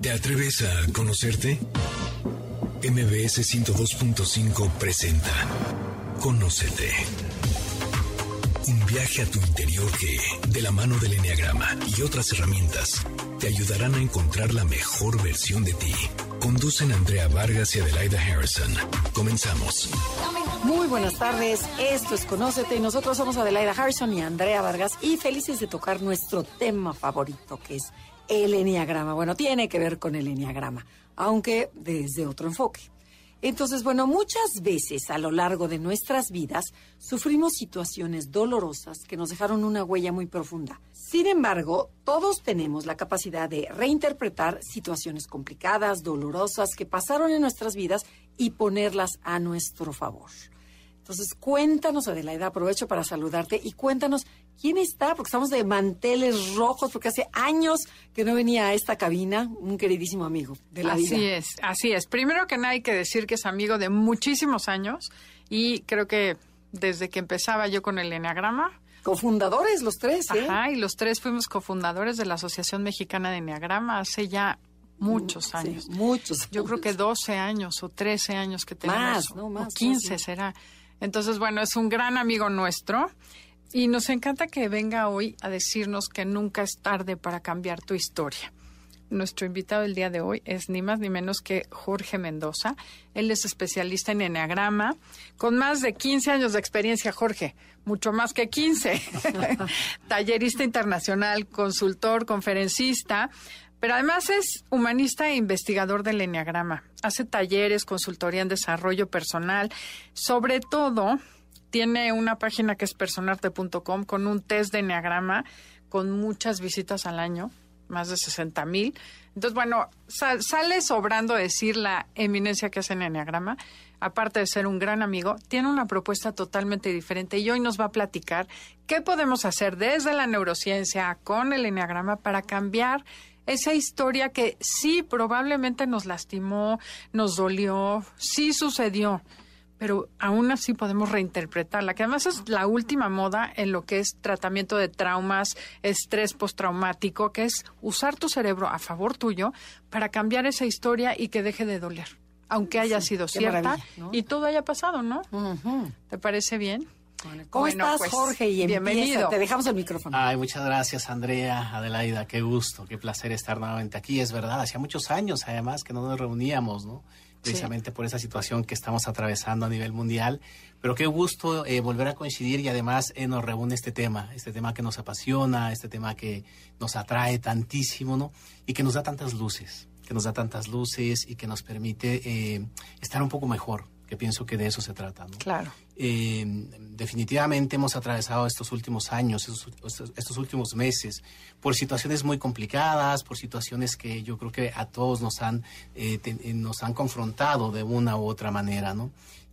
¿Te atreves a conocerte? MBS 102.5 presenta Conócete. Un viaje a tu interior que, de la mano del Enneagrama y otras herramientas, te ayudarán a encontrar la mejor versión de ti. Conducen Andrea Vargas y Adelaida Harrison. Comenzamos. Muy buenas tardes, esto es Conócete y nosotros somos Adelaida Harrison y Andrea Vargas y felices de tocar nuestro tema favorito que es el Enneagrama. Bueno, tiene que ver con el Enneagrama, aunque desde otro enfoque. Entonces, bueno, muchas veces a lo largo de nuestras vidas sufrimos situaciones dolorosas que nos dejaron una huella muy profunda. Sin embargo, todos tenemos la capacidad de reinterpretar situaciones complicadas, dolorosas que pasaron en nuestras vidas y ponerlas a nuestro favor. Entonces, cuéntanos, Adelaida, aprovecho para saludarte y cuéntanos quién está, porque estamos de manteles rojos, porque hace años que no venía a esta cabina un queridísimo amigo de la así vida. es, así es. Primero que nada hay que decir que es amigo de muchísimos años y creo que desde que empezaba yo con el Enneagrama. Cofundadores los tres, ¿eh? Ajá, y los tres fuimos cofundadores de la Asociación Mexicana de Enneagrama hace ya muchos Sí, años. muchos. Yo creo que 12 años o 13 años que tenemos. Más, ¿no? o Más, 15 más, sí. será. Entonces, bueno, es un gran amigo nuestro y nos encanta que venga hoy a decirnos que nunca es tarde para cambiar tu historia. Nuestro invitado el día de hoy es ni más ni menos que Jorge Mendoza. Él es especialista en Enneagrama, con más de 15 años de experiencia, Jorge, mucho más que 15. Tallerista internacional, consultor, conferencista, pero además es humanista e investigador del Enneagrama. Hace talleres, consultoría en desarrollo personal. Sobre todo, tiene una página que es personarte.com con un test de Enneagrama con muchas visitas al año, más de 60 mil. Entonces, bueno, sal- sale sobrando decir la eminencia que hace en Enneagrama. Aparte de ser un gran amigo, tiene una propuesta totalmente diferente y hoy nos va a platicar qué podemos hacer desde la neurociencia con el Enneagrama para cambiar esa historia que sí probablemente nos lastimó, nos dolió, sí sucedió, pero aún así podemos reinterpretarla, que además es la última moda en lo que es tratamiento de traumas, estrés postraumático, que es usar tu cerebro a favor tuyo para cambiar esa historia y que deje de doler, aunque haya sido cierta y todo haya pasado, ¿no? ¿Te parece bien? ¿Cómo Bueno, estás, pues, Jorge? Y empieza. bienvenido. Te dejamos el micrófono. Ay, muchas gracias, Andrea, Adelaida. Qué gusto, qué placer estar nuevamente aquí. Es verdad, hacía muchos años, además, que no nos reuníamos, ¿no? Precisamente por esa situación que estamos atravesando a nivel mundial. Pero qué gusto eh, volver a coincidir y además eh, nos reúne este tema, este tema que nos apasiona, este tema que nos atrae tantísimo, ¿no? Y que nos da tantas luces, que nos da tantas luces y que nos permite eh, estar un poco mejor, que pienso que de eso se trata, ¿no? Claro. Eh, definitivamente hemos atravesado estos últimos años, estos, últimos meses, por situaciones muy complicadas, por situaciones que yo creo que a todos nos han, eh, te- eh, nos han confrontado de una u otra manera, ¿no?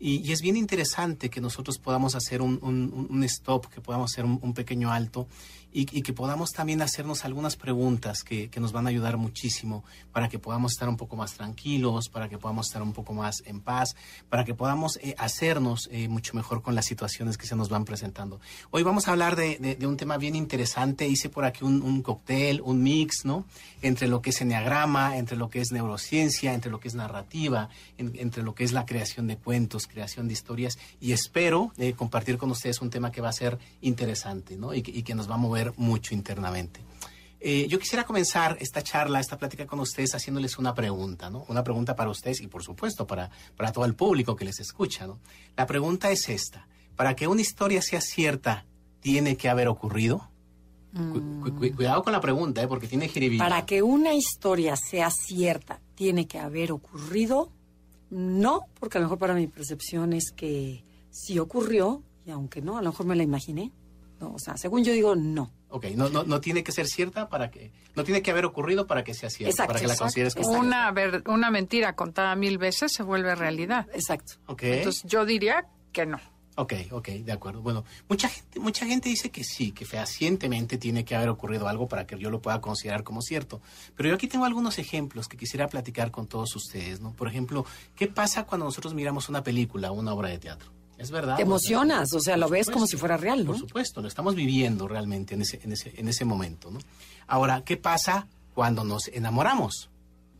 Y, y es bien interesante que nosotros podamos hacer un, un- un- stop, que podamos hacer un, un pequeño alto y, y que podamos también hacernos algunas preguntas que, que nos van a ayudar muchísimo para que podamos estar un poco más tranquilos, para que podamos estar un poco más en paz, para que podamos eh, hacernos eh, mucho mejor con las situaciones que se nos van presentando. Hoy vamos a hablar de, de- de un tema bien interesante. Hice por aquí un cóctel, un mix, ¿no? Entre lo que es enneagrama, entre lo que es neurociencia, entre lo que es narrativa, en- entre lo que es la creación de cuentos, creación de historias. Y espero eh, compartir con ustedes un tema que va a ser interesante, ¿no? Y que, y que nos va a mover mucho internamente. Eh, yo quisiera comenzar esta charla, esta plática con ustedes haciéndoles una pregunta, ¿no? Una pregunta para ustedes y por supuesto para, para todo el público que les escucha, ¿no? La pregunta es esta. Para que una historia sea cierta, ¿tiene que haber ocurrido? Cu- cu- cu- cuidado con la pregunta, ¿eh? Porque tiene jiribilla. Para que una historia sea cierta, tiene que haber ocurrido. No, porque a lo mejor para mi percepción es que sí ocurrió, y aunque no, a lo mejor me la imaginé. No, o sea, según yo digo, no. Ok, no, no, no tiene que ser cierta para que... No tiene que haber ocurrido para que sea cierta, Exacto, para que la consideres como... exacto. Una, ver- una mentira contada mil veces se vuelve realidad. Exacto. Ok. Entonces yo diría que no. Ok, ok, de acuerdo. Bueno, mucha gente, mucha gente dice que sí, que fehacientemente tiene que haber ocurrido algo para que yo lo pueda considerar como cierto. Pero yo aquí tengo algunos ejemplos que quisiera platicar con todos ustedes, ¿no? Por ejemplo, ¿qué pasa cuando nosotros miramos una película, una obra de teatro? Es verdad. Te emocionas, o sea, lo ves como si fuera real, ¿no? Por supuesto, lo estamos viviendo realmente en ese, en ese, en ese momento, ¿no? Ahora, ¿qué pasa cuando nos enamoramos?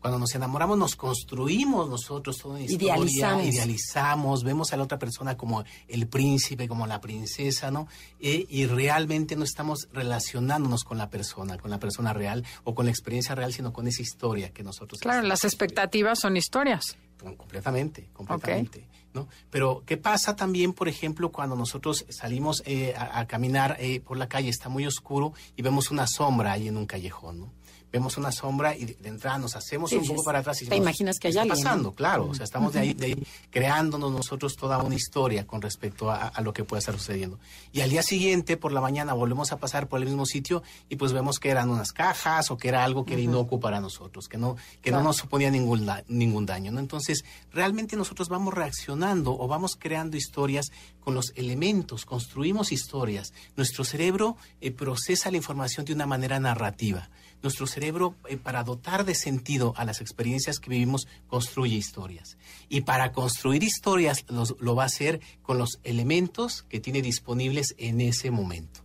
Cuando nos enamoramos nos construimos nosotros toda una historia, Idealizamos. idealizamos, vemos a la otra persona como el príncipe, como la princesa, ¿no? Eh, y realmente no estamos relacionándonos con la persona, con la persona real o con la experiencia real, sino con esa historia que nosotros Claro, las expectativas son historias. Com- Completamente, completamente. ¿no? Pero, ¿qué pasa también, por ejemplo, cuando nosotros salimos eh, a, a caminar eh, por la calle, está muy oscuro y vemos una sombra ahí en un callejón, ¿no? Vemos una sombra y de, de entrada nos hacemos Sí, un poco para atrás y Te decimos, imaginas que hay ¿qué está pasando? Claro, o sea, estamos de ahí, de ahí creándonos nosotros toda una historia con respecto a, a lo que puede estar sucediendo. Y al día siguiente, por la mañana, volvemos a pasar por el mismo sitio y pues vemos que eran unas cajas o que era algo que era inocuo para nosotros, que no, que Claro. no nos suponía ningún, ningún daño. ¿no? Entonces, realmente nosotros vamos reaccionando o vamos creando historias con los elementos, construimos historias. Nuestro cerebro eh, procesa la información de una manera narrativa. Nuestro cerebro, eh, para dotar de sentido a las experiencias que vivimos, construye historias. Y para construir historias los- lo va a hacer con los elementos que tiene disponibles en ese momento.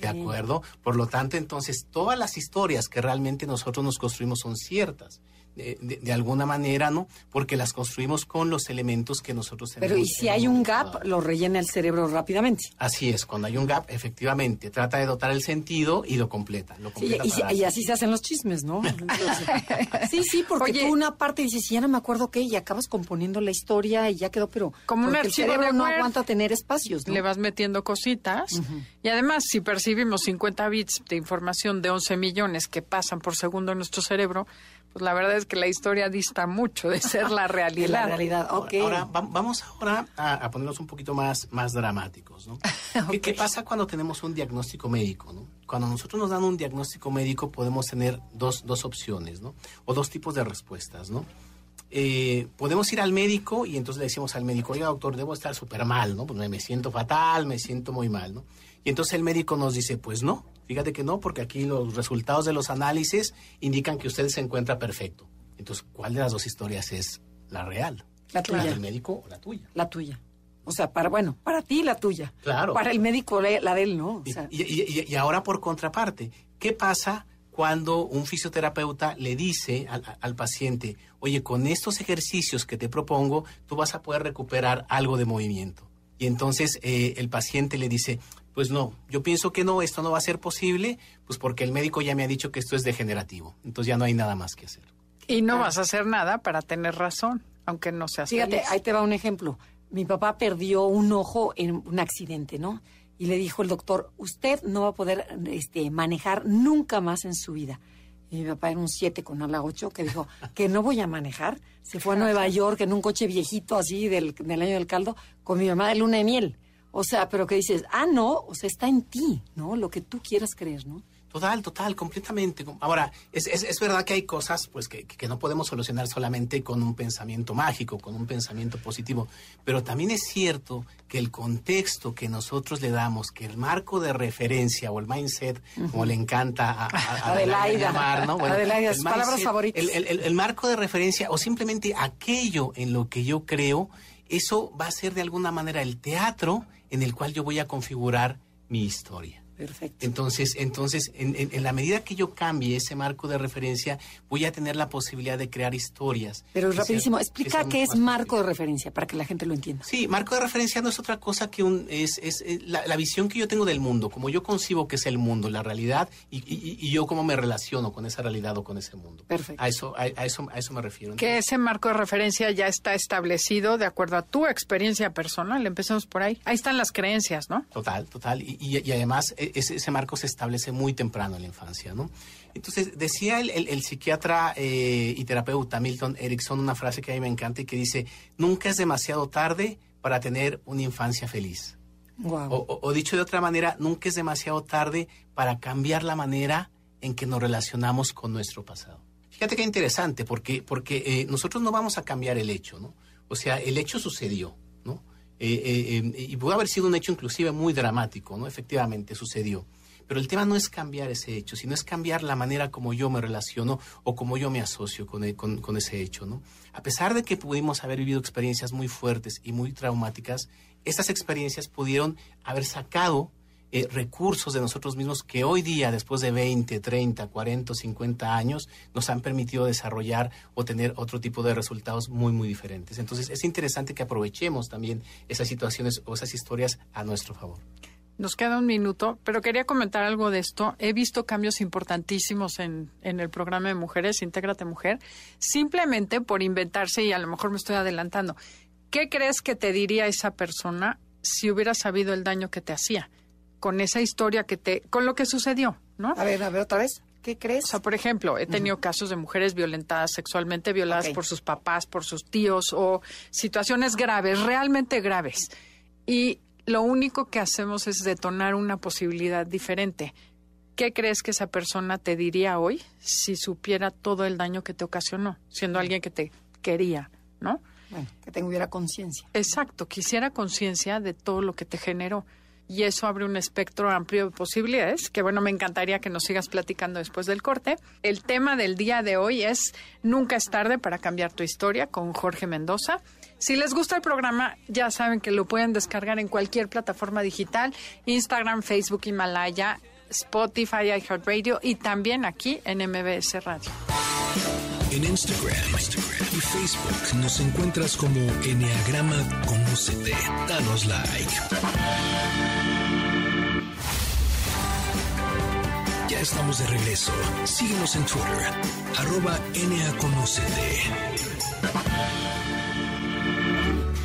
¿De acuerdo? Por lo tanto, entonces, todas las historias que realmente nosotros nos construimos son ciertas. De, de- de alguna manera, ¿no? Porque las construimos con los elementos que nosotros tenemos. Pero y si hay un gap, lo rellena el cerebro rápidamente. Así es, cuando hay un gap, efectivamente, trata de dotar el sentido y lo completa. Lo Sí, completa y, así se hacen los chismes, ¿no? Entonces, sí, sí, porque Oye. tú una parte dices, ya no me acuerdo qué, y acabas componiendo la historia y ya quedó, pero Como un el cerebro no aguanta tener espacios, ¿no? Le vas metiendo cositas. Y además, si percibimos 50 bits de información de 11 millones que pasan por segundo en nuestro cerebro, pues la verdad es que la historia dista mucho de ser la realidad. la realidad, Ahora- ok. Ahora, va- vamos ahora a, a ponernos un poquito más, más dramáticos, ¿no? ¿Qué, qué pasa cuando tenemos un diagnóstico médico, ¿no? Cuando nosotros nos dan un diagnóstico médico podemos tener dos, dos opciones, ¿no? O dos tipos de respuestas, ¿no? Eh, podemos ir al médico y entonces le decimos al médico, oiga doctor, debo estar súper mal, ¿no? Pues me, me siento fatal, me siento muy mal, ¿no? Y entonces el médico nos dice, pues no, fíjate que no, porque aquí los resultados de los análisis indican que usted se encuentra perfecto. Entonces, ¿cuál de las dos historias es la real? La tuya. del médico o la tuya? La tuya. O sea, para, bueno, para ti la tuya. Claro. Para el médico la la de él, ¿no? O Y, sea, y- y- y ahora por contraparte, ¿qué pasa cuando un fisioterapeuta le dice al, al paciente, oye, con estos ejercicios que te propongo, tú vas a poder recuperar algo de movimiento? Y entonces eh, el paciente le dice, pues no, yo pienso que no, esto no va a ser posible, pues porque el médico ya me ha dicho que esto es degenerativo, entonces ya no hay nada más que hacer. Y no vas a hacer nada para tener razón, aunque no seas Fíjate, feliz. ahí te va un ejemplo. Mi papá perdió un ojo en un accidente, ¿no? Y le dijo el doctor, usted no va a poder este, manejar nunca más en su vida. Y mi papá era un 7 con ala 8 que dijo que no voy a manejar. Se fue a Nueva York en un coche viejito así del, del año del caldo con mi mamá de luna de miel. O sea, pero que dices, ah, no, o sea, está en ti, ¿no? Lo que tú quieras creer, ¿no? Total, total, completamente. Ahora, es, es, es verdad que hay cosas pues, que, que no podemos solucionar solamente con un pensamiento mágico, con un pensamiento positivo, pero también es cierto que el contexto que nosotros le damos, que el marco de referencia o el mindset, como le encanta a, a- a Adelaida. llamar, ¿no? Adelaida, sus palabras favoritas. El, el- el- el marco de referencia o simplemente aquello en lo que yo creo, eso va a ser de alguna manera el teatro en el cual yo voy a configurar mi historia. Perfecto. Entonces, entonces en, en- en la medida que yo cambie ese marco de referencia, voy a tener la posibilidad de crear historias. Pero rapidísimo, que explica qué es marco de referencia para que la gente lo entienda. Sí, marco de referencia no es otra cosa que un, es, es, es la, la visión que yo tengo del mundo, como yo concibo que es el mundo, la realidad, y, y- y yo cómo me relaciono con esa realidad o con ese mundo. Perfecto. A eso, a, a eso, a eso me refiero. Que ese marco de referencia ya está establecido de acuerdo a tu experiencia personal. Empecemos por ahí. Ahí están las creencias, ¿no? Total, total. Y, y- y además ese, ese marco se establece muy temprano en la infancia, ¿no? Entonces, decía el, el- el psiquiatra eh, y terapeuta Milton Erickson una frase que a mí me encanta y que dice, nunca es demasiado tarde para tener una infancia feliz. Guau. O, o- o dicho de otra manera, nunca es demasiado tarde para cambiar la manera en que nos relacionamos con nuestro pasado. Fíjate qué interesante, porque, porque eh, nosotros no vamos a cambiar el hecho, ¿no? O sea, el hecho sucedió. Eh, eh, eh, y pudo haber sido un hecho inclusive muy dramático, ¿no? Efectivamente, sucedió. Pero el tema no es cambiar ese hecho, sino es cambiar la manera como yo me relaciono o como yo me asocio con, e- con- con ese hecho, ¿no? A pesar de que pudimos haber vivido experiencias muy fuertes y muy traumáticas, estas experiencias pudieron haber sacado eh, recursos de nosotros mismos que hoy día, después de 20, 30, 40, 50 años, nos han permitido desarrollar o tener otro tipo de resultados muy, muy diferentes. Entonces, es interesante que aprovechemos también esas situaciones o esas historias a nuestro favor. Nos queda un minuto, pero quería comentar algo de esto. He visto cambios importantísimos en, en el programa de mujeres, Intégrate Mujer, simplemente por inventarse, y a lo mejor me estoy adelantando. ¿Qué crees que te diría esa persona si hubiera sabido el daño que te hacía? Con esa historia que te, con lo que sucedió, ¿no? A ver, a ver, otra vez. ¿Qué crees? O sea, por ejemplo, he tenido casos de mujeres violentadas sexualmente, violadas por sus papás, por sus tíos o situaciones graves, realmente graves. Y lo único que hacemos es detonar una posibilidad diferente. ¿Qué crees que esa persona te diría hoy si supiera todo el daño que te ocasionó, siendo alguien que te quería, ¿no? Bueno, que tuviera conciencia. Exacto, quisiera conciencia de todo lo que te generó. Y eso abre un espectro amplio de posibilidades, que bueno, me encantaría que nos sigas platicando después del corte. El tema del día de hoy es Nunca es tarde para cambiar tu historia con Jorge Mendoza. Si les gusta el programa, ya saben que lo pueden descargar en cualquier plataforma digital, Instagram, Facebook, Himalaya, Spotify, iHeartRadio y también aquí en MBS Radio. En Instagram, Instagram Facebook nos encuentras como Enneagrama Conócete. Danos like. Ya estamos de regreso. Síguenos en Twitter, arroba NAConócete.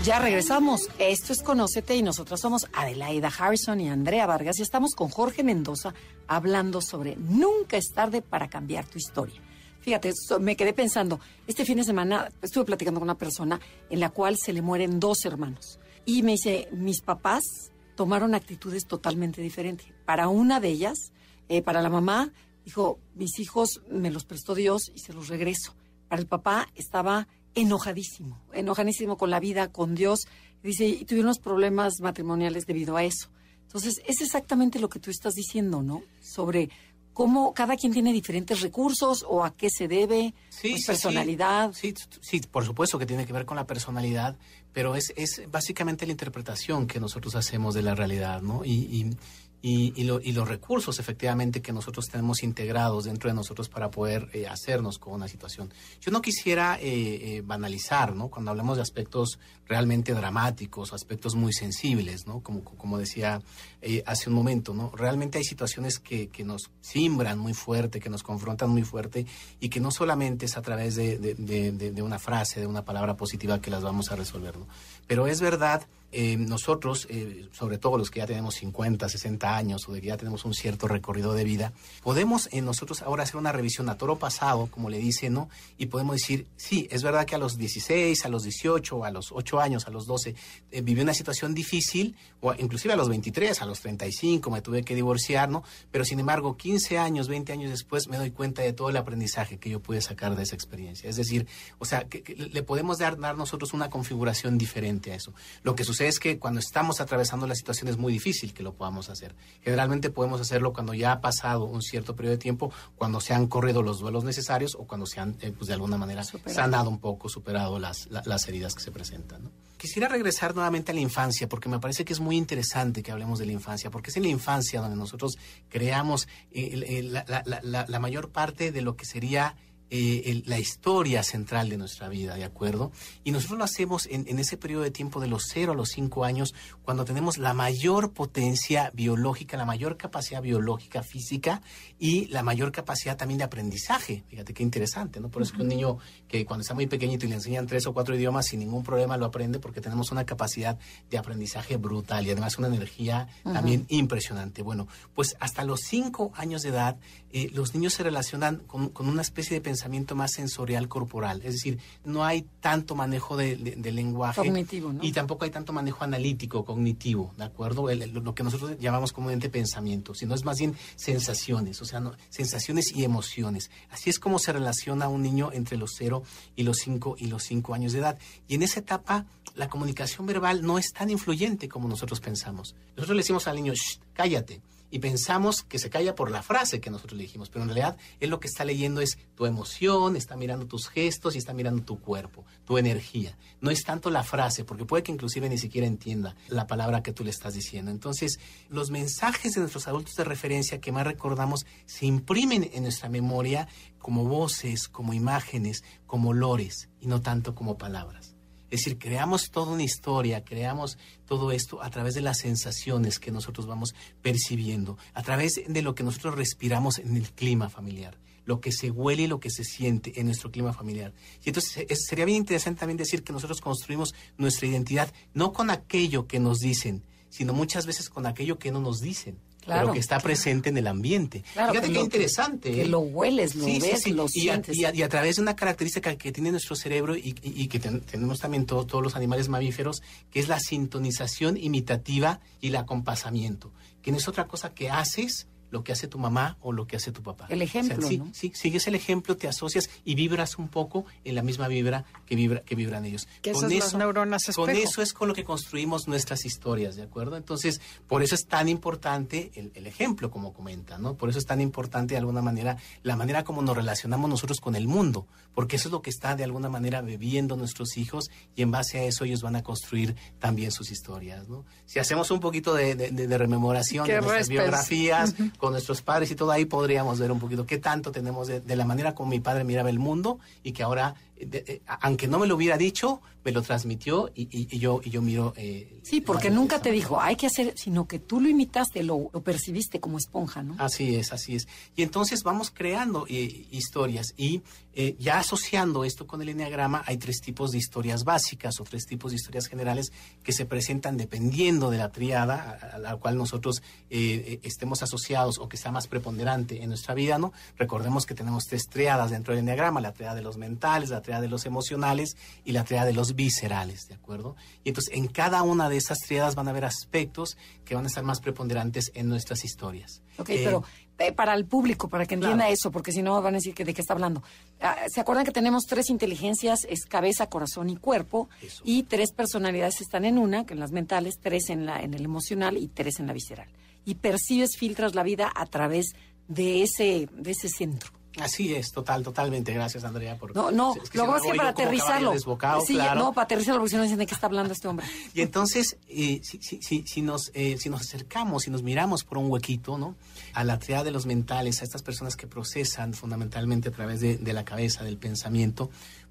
Ya regresamos. Esto es Conócete y nosotros somos Adelaida Harrison y Andrea Vargas y estamos con Jorge Mendoza hablando sobre Nunca es tarde para cambiar tu historia. Fíjate, so- me quedé pensando, este fin de semana estuve platicando con una persona en la cual se le mueren dos hermanos y me dice, mis papás tomaron actitudes totalmente diferentes. Para una de ellas, eh, para la mamá, dijo, mis hijos me los prestó Dios y se los regreso. Para el papá estaba enojadísimo, enojadísimo con la vida, con Dios. Dice, y tuvieron unos problemas matrimoniales debido a eso. Entonces, es exactamente lo que tú estás diciendo, ¿no? Sobre cómo cada quien tiene diferentes recursos o a qué se debe, Sí, pues, sí, personalidad. Sí, sí, sí, por supuesto que tiene que ver con la personalidad, pero es, es básicamente la interpretación que nosotros hacemos de la realidad, ¿no? Y, y, y, y lo- y los recursos, efectivamente, que nosotros tenemos integrados dentro de nosotros para poder eh, hacernos con una situación. Yo no quisiera eh, eh, banalizar, ¿no? Cuando hablamos de aspectos realmente dramáticos, aspectos muy sensibles, ¿no? Como, como decía eh, hace un momento, ¿no? Realmente hay situaciones que, que nos simbran muy fuerte, que nos confrontan muy fuerte y que no solamente es a través de, de- de- de- una frase, de una palabra positiva que las vamos a resolver, ¿no? Pero es verdad, eh, nosotros, eh, sobre todo los que ya tenemos 50, 60 años o de que ya tenemos un cierto recorrido de vida, podemos en nosotros ahora hacer una revisión a toro pasado, como le dice, ¿no? Y podemos decir, sí, es verdad que a los 16, a los 18, a los 8 años, a los 12, eh, viví una situación difícil, o inclusive a los 23, a los 35 me tuve que divorciar, ¿no? Pero sin embargo, 15 años, 20 años después me doy cuenta de todo el aprendizaje que yo pude sacar de esa experiencia. Es decir, o sea, le podemos dar, dar nosotros una configuración diferente a eso. Lo que sucede es que cuando estamos atravesando la situación es muy difícil que lo podamos hacer. Generalmente podemos hacerlo cuando ya ha pasado un cierto periodo de tiempo, cuando se han corrido los duelos necesarios o cuando se han, eh, pues de alguna manera, Superado. dado un poco, superado las, la- las heridas que se presentan. ¿no? Quisiera regresar nuevamente a la infancia, porque me parece que es muy interesante que hablemos de la infancia, porque es en la infancia donde nosotros creamos eh, la- la- la mayor parte de lo que sería eh, el- la historia central de nuestra vida, ¿de acuerdo? Y nosotros lo hacemos en, en ese periodo de tiempo de los 0 a los 5 años, cuando tenemos la mayor potencia biológica, la mayor capacidad biológica física y la mayor capacidad también de aprendizaje. Fíjate qué interesante, ¿no? Por eso que un niño que cuando está muy pequeñito y le enseñan tres o cuatro idiomas sin ningún problema lo aprende porque tenemos una capacidad de aprendizaje brutal y además una energía también impresionante. Bueno, pues hasta los 5 años de edad eh, los niños se relacionan con, con una especie de pensamiento más sensorial corporal, es decir, no hay tanto manejo de, de- de lenguaje Cognitivo, ¿no? y tampoco hay tanto manejo analítico, cognitivo, ¿de acuerdo? El- el- lo que nosotros llamamos comúnmente pensamiento, sino es más bien sensaciones, o sea, no- sensaciones y emociones. Así es como se relaciona un niño entre los 0 y los 5 y los 5 años de edad. Y en esa etapa la comunicación verbal no es tan influyente como nosotros pensamos. Nosotros le decimos al niño, "Shh, cállate. Y pensamos que se calla por la frase que nosotros le dijimos, pero en realidad él lo que está leyendo es tu emoción, está mirando tus gestos y está mirando tu cuerpo, tu energía. No es tanto la frase, porque puede que inclusive ni siquiera entienda la palabra que tú le estás diciendo. Entonces, los mensajes de nuestros adultos de referencia que más recordamos se imprimen en nuestra memoria como voces, como imágenes, como olores y no tanto como palabras. Es decir, creamos toda una historia, creamos todo esto a través de las sensaciones que nosotros vamos percibiendo, a través de lo que nosotros respiramos en el clima familiar, lo que se huele y lo que se siente en nuestro clima familiar. Y entonces sería bien interesante también decir que nosotros construimos nuestra identidad no con aquello que nos dicen, sino muchas veces con aquello que no nos dicen pero que está presente en el ambiente. Fíjate qué interesante. Que, ¿eh? lo hueles, lo ves, lo sientes. y, a, través de una característica que tiene nuestro cerebro y, que tenemos también todos los animales mamíferos, que es la sintonización imitativa y el acompasamiento, que no es otra cosa que haces lo que hace tu mamá o lo que hace tu papá. El ejemplo, sí, sí, sigues el ejemplo, te asocias y vibras un poco en la misma vibra que vibra que vibran ellos. con eso, neuronas Con eso es con lo que construimos nuestras historias, ¿de acuerdo? Entonces, por eso es tan importante el, ejemplo, como comenta, ¿no? Por eso es tan importante de alguna manera la manera como nos relacionamos nosotros con el mundo, porque eso es lo que está de alguna manera bebiendo nuestros hijos y en base a eso ellos van a construir también sus historias, ¿no? Si hacemos un poquito de, rememoración de nuestras biografías, con nuestros padres y todo ahí podríamos ver un poquito qué tanto tenemos de, la manera como mi padre miraba el mundo y que ahora, eh, aunque no me lo hubiera dicho, me lo transmitió y, yo, y yo miro... Eh, sí, porque nunca te dijo, hay que hacer, sino que tú lo imitaste, lo, percibiste como esponja, ¿no? Así es, así es. Y entonces vamos creando eh, historias y ya asociando esto con el enneagrama, hay tres tipos de historias básicas o tres tipos de historias generales que se presentan dependiendo de la triada a, la cual nosotros estemos asociados o que sea más preponderante en nuestra vida, ¿no? Recordemos que tenemos tres triadas dentro del enneagrama, la triada de los mentales, la triada de los emocionales y la triada de los viscerales, ¿de acuerdo? Y entonces en cada una de esas triadas van a haber aspectos que van a estar más preponderantes en nuestras historias. Ok, pero eh, para el público, para que entienda eso, porque si no van a decir que de qué está hablando. Ah, ¿Se acuerdan que tenemos tres inteligencias, es cabeza, corazón y cuerpo? Y tres personalidades están en una, que en las mentales, tres en, la, en el emocional y tres en la visceral. Y percibes, filtras la vida a través de ese, de ese centro. Así es, total, totalmente. Gracias, Andrea, por... No, no, lo vamos a hacer para aterrizarlo. Sí, no, para aterrizarlo, porque si no dicen de qué está hablando este hombre. Y entonces, eh, si, si, si, nos, eh, si nos acercamos, si nos miramos por un huequito, ¿no? A la triada de los mentales, a estas personas que procesan fundamentalmente a través de, de la cabeza, del pensamiento,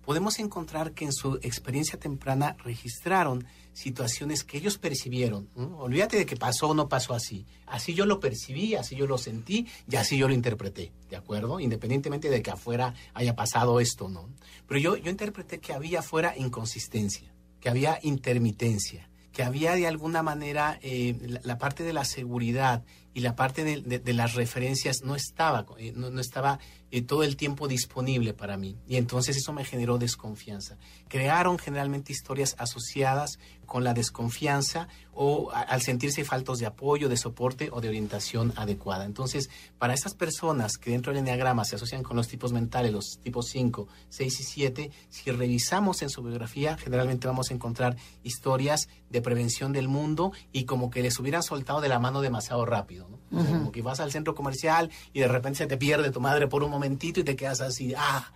podemos encontrar que en su experiencia temprana registraron situaciones que ellos percibieron. Olvídate de que pasó o no pasó así. Así yo lo percibí, así yo lo sentí y así yo lo interpreté, ¿de acuerdo? Independientemente de que afuera haya pasado esto, ¿no? Pero yo, yo interpreté que había afuera inconsistencia, que había intermitencia, que había de alguna manera eh, la, parte de la seguridad y la parte de, las referencias no estaba, eh, no, estaba eh, todo el tiempo disponible para mí. Y entonces eso me generó desconfianza. Crearon generalmente historias asociadas con la desconfianza o al sentirse faltos de apoyo, de soporte o de orientación adecuada. Entonces, para estas personas que dentro del enneagrama se asocian con los tipos mentales, los tipos 5, 6 y 7, si revisamos en su biografía, generalmente vamos a encontrar historias de prevención del mundo y como que les hubieran soltado de la mano demasiado rápido. Como que vas al centro comercial y de repente se te pierde tu madre por un momentito y te quedas así, ah,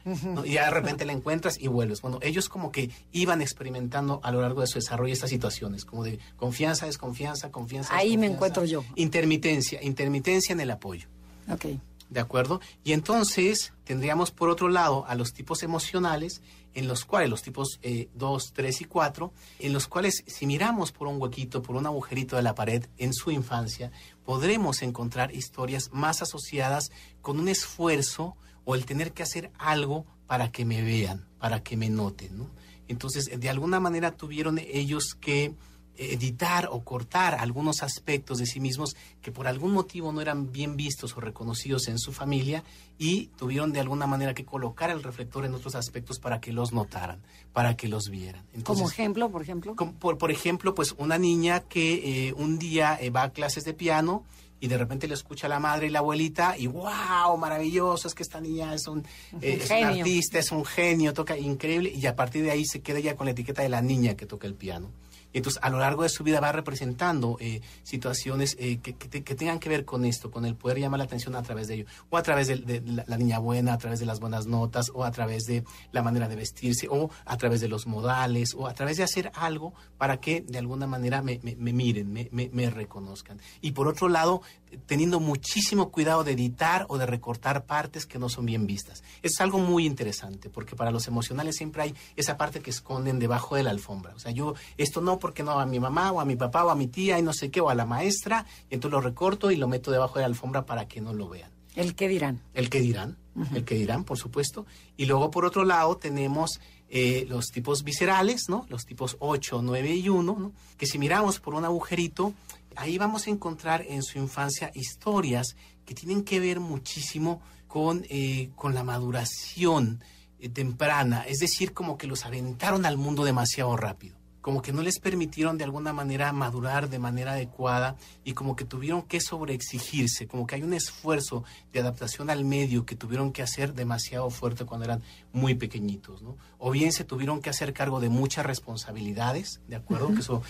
y ya de repente la encuentras y vuelves. Bueno, ellos como que iban experimentando a lo largo de su desarrollo estas situaciones, como de confianza, desconfianza, confianza. Ahí me encuentro yo. Intermitencia, intermitencia en el apoyo. Ok. ¿De acuerdo? Y entonces tendríamos por otro lado a los tipos emocionales en los cuales, los tipos 2, eh, 3 y 4, en los cuales si miramos por un huequito, por un agujerito de la pared en su infancia, podremos encontrar historias más asociadas con un esfuerzo o el tener que hacer algo para que me vean, para que me noten. Entonces, de alguna manera tuvieron ellos que editar o cortar algunos aspectos de sí mismos que por algún motivo no eran bien vistos o reconocidos en su familia y tuvieron de alguna manera que colocar el reflector en otros aspectos para que los notaran, para que los vieran. como ejemplo, por ejemplo. por, por, ejemplo, pues una niña que eh, un día eh, va a clases de piano y de repente le escucha a la madre y la abuelita y wow, maravilloso, es que esta niña es un, eh, es un artista, es un genio, toca increíble y a partir de ahí se queda ya con la etiqueta de la niña que toca el piano entonces a lo largo de su vida va representando eh, situaciones eh, que, que, tengan que ver con esto, con el poder llamar la atención a través de ello, o a través de, la, niña buena, a través de las buenas notas, o a través de la manera de vestirse, o a través de los modales, o a través de hacer algo para que de alguna manera me, me miren, me, me, reconozcan. Y por otro lado, teniendo muchísimo cuidado de editar o de recortar partes que no son bien vistas. Es algo muy interesante, porque para los emocionales siempre hay esa parte que esconden debajo de la alfombra. O sea, yo esto no porque no a mi mamá o a mi papá o a mi tía y no sé qué, o a la maestra, y entonces lo recorto y lo meto debajo de la alfombra para que no lo vean. El que dirán. El que dirán, el que dirán, por supuesto. Y luego, por otro lado, tenemos eh, los tipos viscerales, ¿no? Los tipos 8, 9 y 1, ¿no? Que si miramos por un agujerito, ahí vamos a encontrar en su infancia historias que tienen que ver muchísimo con, eh, con la maduración eh, temprana, es decir, como que los aventaron al mundo demasiado rápido como que no les permitieron de alguna manera madurar de manera adecuada y como que tuvieron que sobreexigirse, como que hay un esfuerzo de adaptación al medio que tuvieron que hacer demasiado fuerte cuando eran muy pequeñitos, ¿no? O bien se tuvieron que hacer cargo de muchas responsabilidades, ¿de acuerdo? Que eso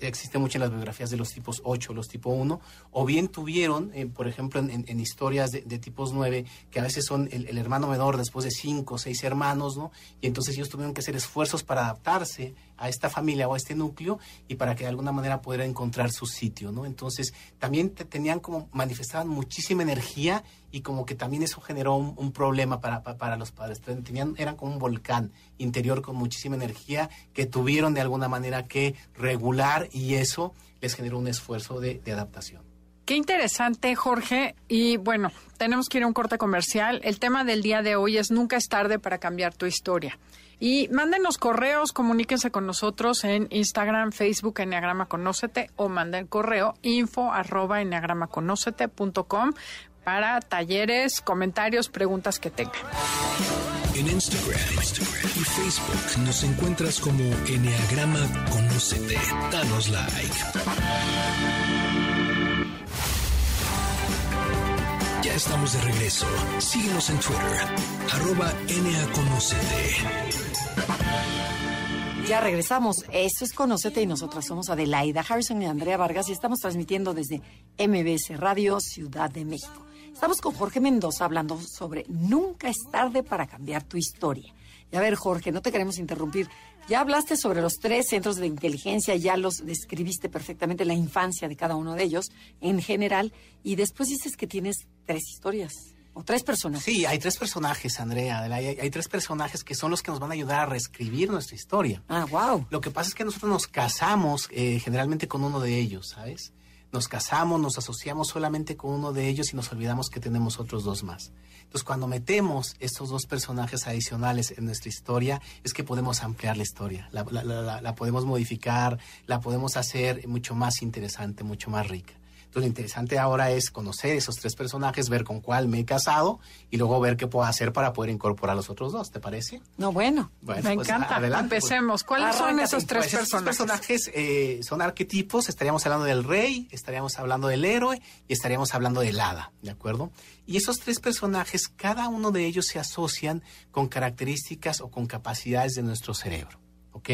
existe mucho en las biografías de los tipos 8, los tipos 1, o bien tuvieron, eh, por ejemplo, en, historias de, tipos 9, que a veces son el, el hermano menor después de 5 o 6 hermanos, ¿no? Y entonces ellos tuvieron que hacer esfuerzos para adaptarse a esta familia o a este núcleo y para que de alguna manera pudiera encontrar su sitio, ¿no? Entonces, también tenían como, manifestaban muchísima energía y como que también eso generó un, problema para, para, los padres. Tenían, eran como un volcán interior con muchísima energía que tuvieron de alguna manera que regular y eso les generó un esfuerzo de, de adaptación. Qué interesante, Jorge. Y bueno, tenemos que ir a un corte comercial. El tema del día de hoy es nunca es tarde para cambiar tu historia. Y mándenos correos, comuníquense con nosotros en Instagram, Facebook, Enneagrama Conócete o manden correo info arroba enneagramaconócete.com para talleres, comentarios, preguntas que tengan. En Instagram, y Facebook nos encuentras como Enneagrama Conócete. Danos like. Estamos de regreso. Síguenos en Twitter, arroba NAConocete. Ya regresamos. Esto es Conocete y nosotras somos Adelaida Harrison y Andrea Vargas y estamos transmitiendo desde MBS Radio Ciudad de México. Estamos con Jorge Mendoza hablando sobre Nunca es tarde para cambiar tu historia. Y a ver, Jorge, no te queremos interrumpir. Ya hablaste sobre los tres centros de inteligencia, ya los describiste perfectamente, la infancia de cada uno de ellos en general, y después dices que tienes tres historias. ¿O tres personajes? Sí, hay tres personajes, Andrea. Hay, tres personajes que son los que nos van a ayudar a reescribir nuestra historia. Ah, wow. Lo que pasa es que nosotros nos casamos eh, generalmente con uno de ellos, ¿sabes? Nos casamos, nos asociamos solamente con uno de ellos y nos olvidamos que tenemos otros dos más. Entonces, cuando metemos estos dos personajes adicionales en nuestra historia, es que podemos ampliar la historia, la podemos modificar, la podemos hacer mucho más interesante, mucho más rica. Entonces, lo interesante ahora es conocer esos tres personajes, ver con cuál me he casado y luego ver qué puedo hacer para poder incorporar a los otros dos, ¿te parece? No, bueno. me pues, encanta. Adelante, pues. Empecemos. ¿Cuáles son esos tres pues, personajes? personajes eh, son arquetipos. Estaríamos hablando del rey, estaríamos hablando del héroe y estaríamos hablando del hada, ¿de acuerdo? Y esos tres personajes, cada uno de ellos se asocian con características o con capacidades de nuestro cerebro, ¿ok?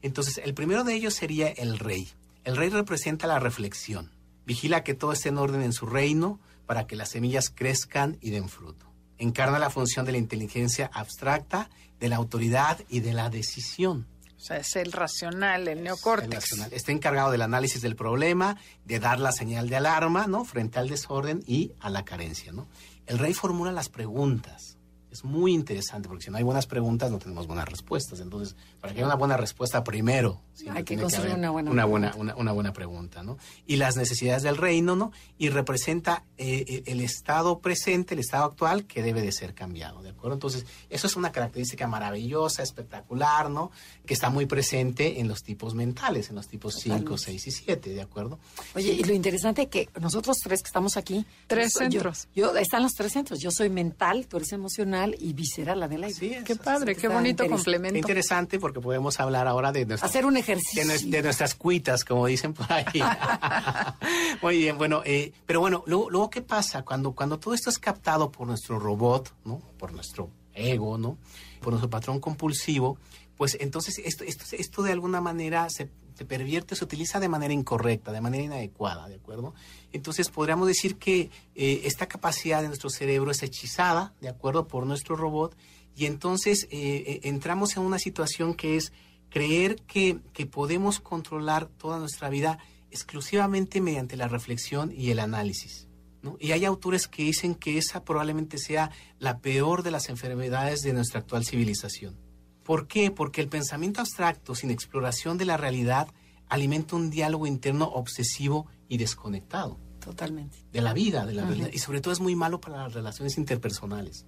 Entonces, el primero de ellos sería el rey. El rey representa la reflexión Vigila que todo esté en orden en su reino para que las semillas crezcan y den fruto. Encarna la función de la inteligencia abstracta, de la autoridad y de la decisión. O sea, es el racional, el neocórtex. Está encargado del análisis del problema, de dar la señal de alarma, ¿no? Frente al desorden y a la carencia, ¿no? El rey formula las preguntas es muy interesante porque si no hay buenas preguntas no tenemos buenas respuestas. Entonces, para que haya una buena respuesta primero, hay que construir una buena una buena, una, buena pregunta, ¿no? Y las necesidades del reino, ¿no? Y representa eh, eh, el estado presente, el estado actual que debe de ser cambiado, ¿de acuerdo? Entonces, eso es una característica maravillosa, espectacular, ¿no? Que está muy presente en los tipos mentales, en los tipos 5, 6 y 7, ¿de acuerdo? Oye, y lo interesante es que nosotros tres que estamos aquí... Tres centros. Yo, están los tres centros. Yo soy mental, tú eres emocional y visceral la de la sí, Qué padre, qué bonito complemento. Qué interesante porque podemos hablar ahora de hacer un ejercicio de, nuestras cuitas, como dicen por ahí. Muy bien, bueno, eh, pero bueno, luego, luego qué pasa cuando cuando todo esto es captado por nuestro robot, ¿no? Por nuestro ego, ¿no? Por nuestro patrón compulsivo, pues entonces esto, esto, esto de alguna manera se, se pervierte, se utiliza de manera incorrecta, de manera inadecuada, ¿de acuerdo? Entonces podríamos decir que eh, esta capacidad de nuestro cerebro es hechizada, ¿de acuerdo?, por nuestro robot y entonces eh, eh, entramos en una situación que es creer que, que podemos controlar toda nuestra vida exclusivamente mediante la reflexión y el análisis. ¿no? Y hay autores que dicen que esa probablemente sea la peor de las enfermedades de nuestra actual civilización. ¿Por qué? Porque el pensamiento abstracto sin exploración de la realidad alimenta un diálogo interno obsesivo y desconectado. Totalmente. De la vida, de la realidad. Y sobre todo es muy malo para las relaciones interpersonales.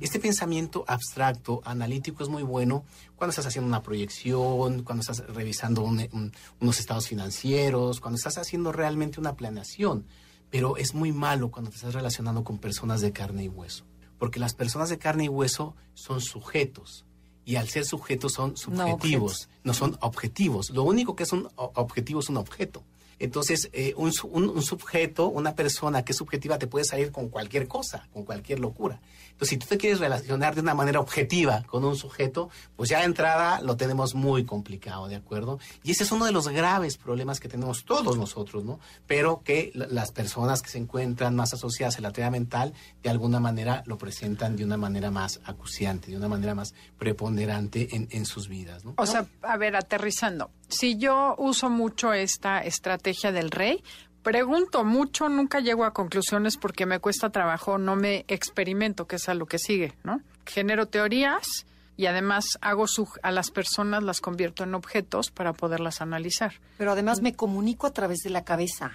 Este pensamiento abstracto, analítico, es muy bueno cuando estás haciendo una proyección, cuando estás revisando un, un, unos estados financieros, cuando estás haciendo realmente una planeación. Pero es muy malo cuando te estás relacionando con personas de carne y hueso. Porque las personas de carne y hueso son sujetos. Y al ser sujetos son subjetivos, no, no son objetivos. Lo único que es un objetivo es un objeto. Entonces, eh, un, un, sujeto, una persona que es subjetiva, te puede salir con cualquier cosa, con cualquier locura. Entonces, si tú te quieres relacionar de una manera objetiva con un sujeto, pues ya de entrada lo tenemos muy complicado, ¿de acuerdo? Y ese es uno de los graves problemas que tenemos todos nosotros, ¿no? Pero que las personas que se encuentran más asociadas a la teoría mental, de alguna manera lo presentan de una manera más acuciante, de una manera más preponderante en, en sus vidas, ¿no? O sea, a ver, aterrizando. Si yo uso mucho esta estrategia del rey, pregunto mucho, nunca llego a conclusiones porque me cuesta trabajo, no me experimento, que es a lo que sigue, ¿no? Genero teorías y además hago su, a las personas las convierto en objetos para poderlas analizar. Pero además me comunico a través de la cabeza,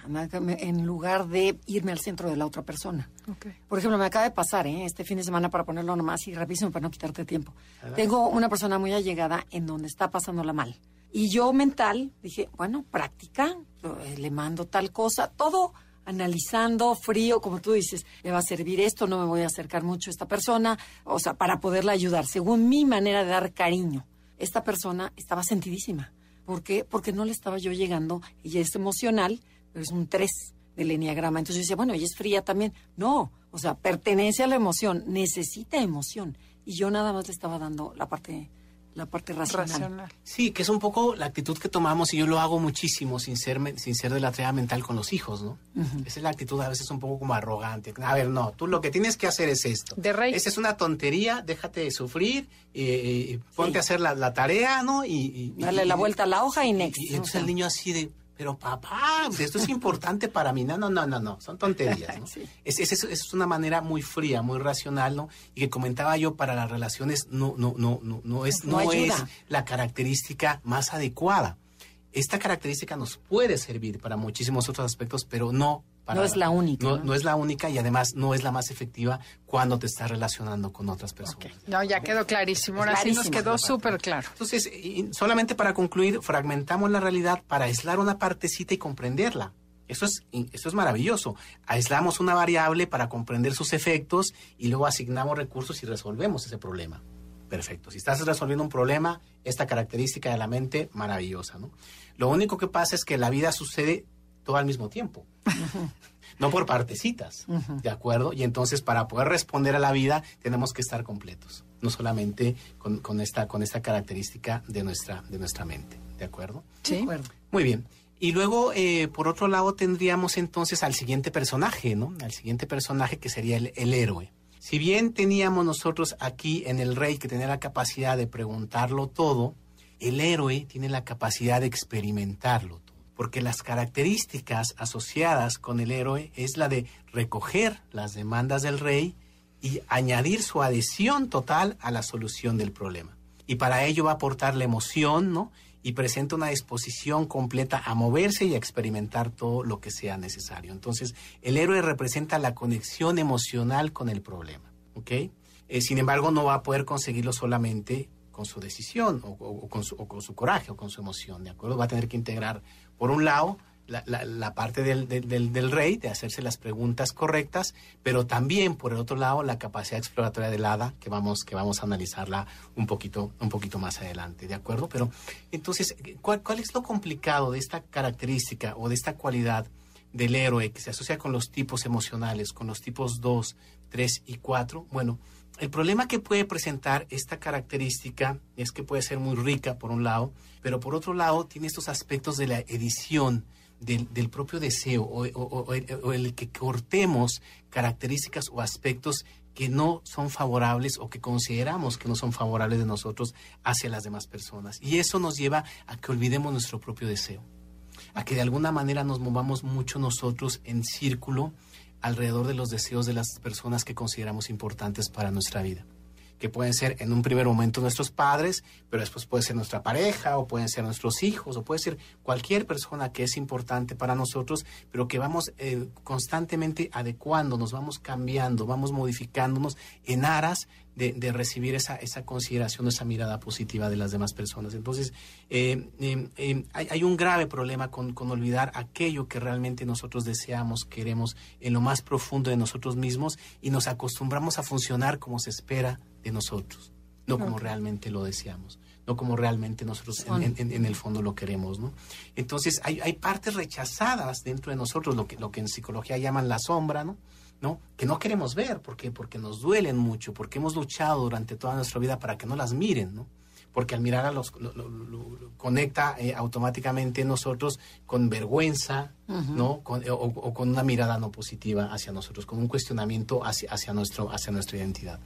en lugar de irme al centro de la otra persona. Okay. Por ejemplo, me acaba de pasar ¿eh? este fin de semana para ponerlo nomás y rapidísimo para no quitarte tiempo. Tengo una persona muy allegada en donde está pasándola mal. Y yo mental dije, bueno, práctica, le mando tal cosa, todo analizando frío, como tú dices, le va a servir esto, no me voy a acercar mucho a esta persona, o sea, para poderla ayudar, según mi manera de dar cariño. Esta persona estaba sentidísima. ¿Por qué? Porque no le estaba yo llegando, ella es emocional, pero es un 3 del enneagrama. Entonces yo decía, bueno, ella es fría también. No, o sea, pertenece a la emoción, necesita emoción. Y yo nada más le estaba dando la parte la parte racional. Racional. Sí, que es un poco la actitud que tomamos y yo lo hago muchísimo sin ser, sin ser de la tarea mental con los hijos, ¿no? Esa es la actitud a veces un poco como arrogante. A ver, no, tú lo que tienes que hacer es esto. De rey. Esa es una tontería, déjate de sufrir, eh, eh, ponte Sí. a hacer la, la tarea, ¿no? Y, y- la y- vuelta a la hoja y next. Y, entonces O sea, el niño así de, pero papá, esto es importante para mí. No, no, no, no, no, son tonterías, ¿no? Sí. Es, es, es, una manera muy fría, muy racional, ¿no? Y que comentaba yo, para las relaciones no, no, no, no, no es, No no, es la característica más adecuada. Esta característica nos puede servir para muchísimos otros aspectos, pero no para... No es la única, No, ¿no? no es la única y además no es la más efectiva cuando te estás relacionando con otras personas. No, ya quedó clarísimo. Ahora sí nos Clarísimo. quedó súper claro. Entonces, y- solamente para concluir, fragmentamos la realidad para aislar una partecita y comprenderla. Eso es, eso es maravilloso. Aislamos una variable para comprender sus efectos y luego asignamos recursos y resolvemos ese problema. Perfecto. Si estás resolviendo un problema, esta característica de la mente, maravillosa. ¿no? Lo único que pasa es que la vida sucede todo al mismo tiempo. no por partecitas, ¿de acuerdo? Y entonces para poder responder a la vida tenemos que estar completos, no solamente con, con esta, con esta característica de nuestra, de nuestra mente, ¿de acuerdo? de Sí. acuerdo. Muy bien. Y luego, eh, por otro lado, tendríamos entonces al siguiente personaje, ¿no? Al siguiente personaje que sería el, el héroe. Si bien teníamos nosotros aquí en el rey que tenía la capacidad de preguntarlo todo, el héroe tiene la capacidad de experimentarlo todo. Porque las características asociadas con el héroe es la de recoger las demandas del rey y añadir su adhesión total a la solución del problema. Y para ello va a aportar la emoción, ¿no? Y presenta una disposición completa a moverse y a experimentar todo lo que sea necesario. Entonces, el héroe representa la conexión emocional con el problema, ¿ok? Eh, sin embargo, no va a poder conseguirlo solamente con su decisión o, con su, o con su coraje o con su emoción, ¿de acuerdo? Va a tener que integrar, por un lado, la, parte del, del- del- del rey, de hacerse las preguntas correctas, pero también, por el otro lado, la capacidad exploratoria del hada, que vamos, que vamos a analizarla un poquito, un poquito más adelante, ¿de acuerdo? Pero, entonces, ¿cuál, cuál es lo complicado de esta característica o de esta cualidad del héroe que se asocia con los tipos emocionales, con los tipos 2, 3 y 4? Bueno, el problema que puede presentar esta característica es que puede ser muy rica por un lado, pero por otro lado tiene estos aspectos de la edición, del, propio deseo o el que cortemos características o aspectos que no son favorables o que consideramos que no son favorables de nosotros hacia las demás personas. Y eso nos lleva a que olvidemos nuestro propio deseo, a que de alguna manera nos movamos mucho nosotros en círculo alrededor de los deseos de las personas que consideramos importantes para nuestra vida que pueden ser en un primer momento nuestros padres, pero después puede ser nuestra pareja o pueden ser nuestros hijos o puede ser cualquier persona que es importante para nosotros, pero que vamos eh, constantemente adecuándonos, vamos cambiando, vamos modificándonos en aras de, recibir esa, esa consideración, esa mirada positiva de las demás personas. Entonces, eh, eh, hay, hay un grave problema con, con olvidar aquello que realmente nosotros deseamos, queremos en lo más profundo de nosotros mismos y nos acostumbramos a funcionar como se espera de nosotros, no como realmente lo deseamos, no como realmente nosotros en, en- en- en el fondo lo queremos, ¿no? Entonces hay, hay partes rechazadas dentro de nosotros, lo que, lo que en psicología llaman la sombra, ¿no? ¿no? Que no queremos ver, ¿por qué? Porque nos duelen mucho, porque hemos luchado durante toda nuestra vida para que no las miren, ¿no? Porque al mirar a los lo- lo- lo- lo- conecta eh, automáticamente en nosotros con vergüenza, ¿no? Con- o, o con una mirada no positiva hacia nosotros, con un cuestionamiento hacia, hacia, nuestro, hacia nuestra identidad.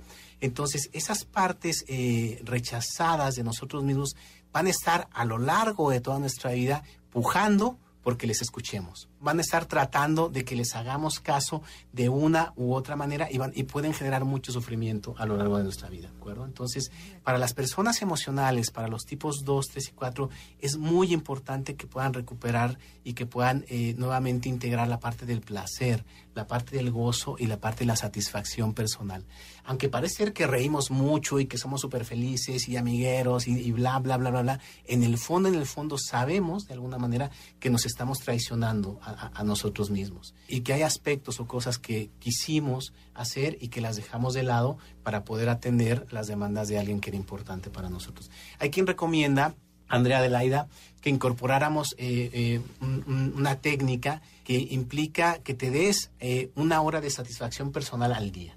Entonces, esas partes eh, rechazadas de nosotros mismos van a estar a lo largo de toda nuestra vida pujando porque les escuchemos. Van a estar tratando de que les hagamos caso de una u otra manera y, van, y pueden generar mucho sufrimiento a lo largo de nuestra vida, ¿de acuerdo? Entonces, para las personas emocionales, para los tipos 2, 3 y 4, es muy importante que puedan recuperar y que puedan eh, nuevamente integrar la parte del placer, la parte del gozo y la parte de la satisfacción personal. Aunque parece ser que reímos mucho y que somos súper felices y amigueros y, y bla, bla, bla, bla, bla, en el fondo, en el fondo sabemos de alguna manera que nos estamos traicionando a, a- nosotros mismos y que hay aspectos o cosas que quisimos hacer y que las dejamos de lado para poder atender las demandas de alguien que era importante para nosotros. Hay quien recomienda Andrea Adelaida, que incorporáramos eh, eh, un- un- una técnica que implica que te des eh, una hora de satisfacción personal al día.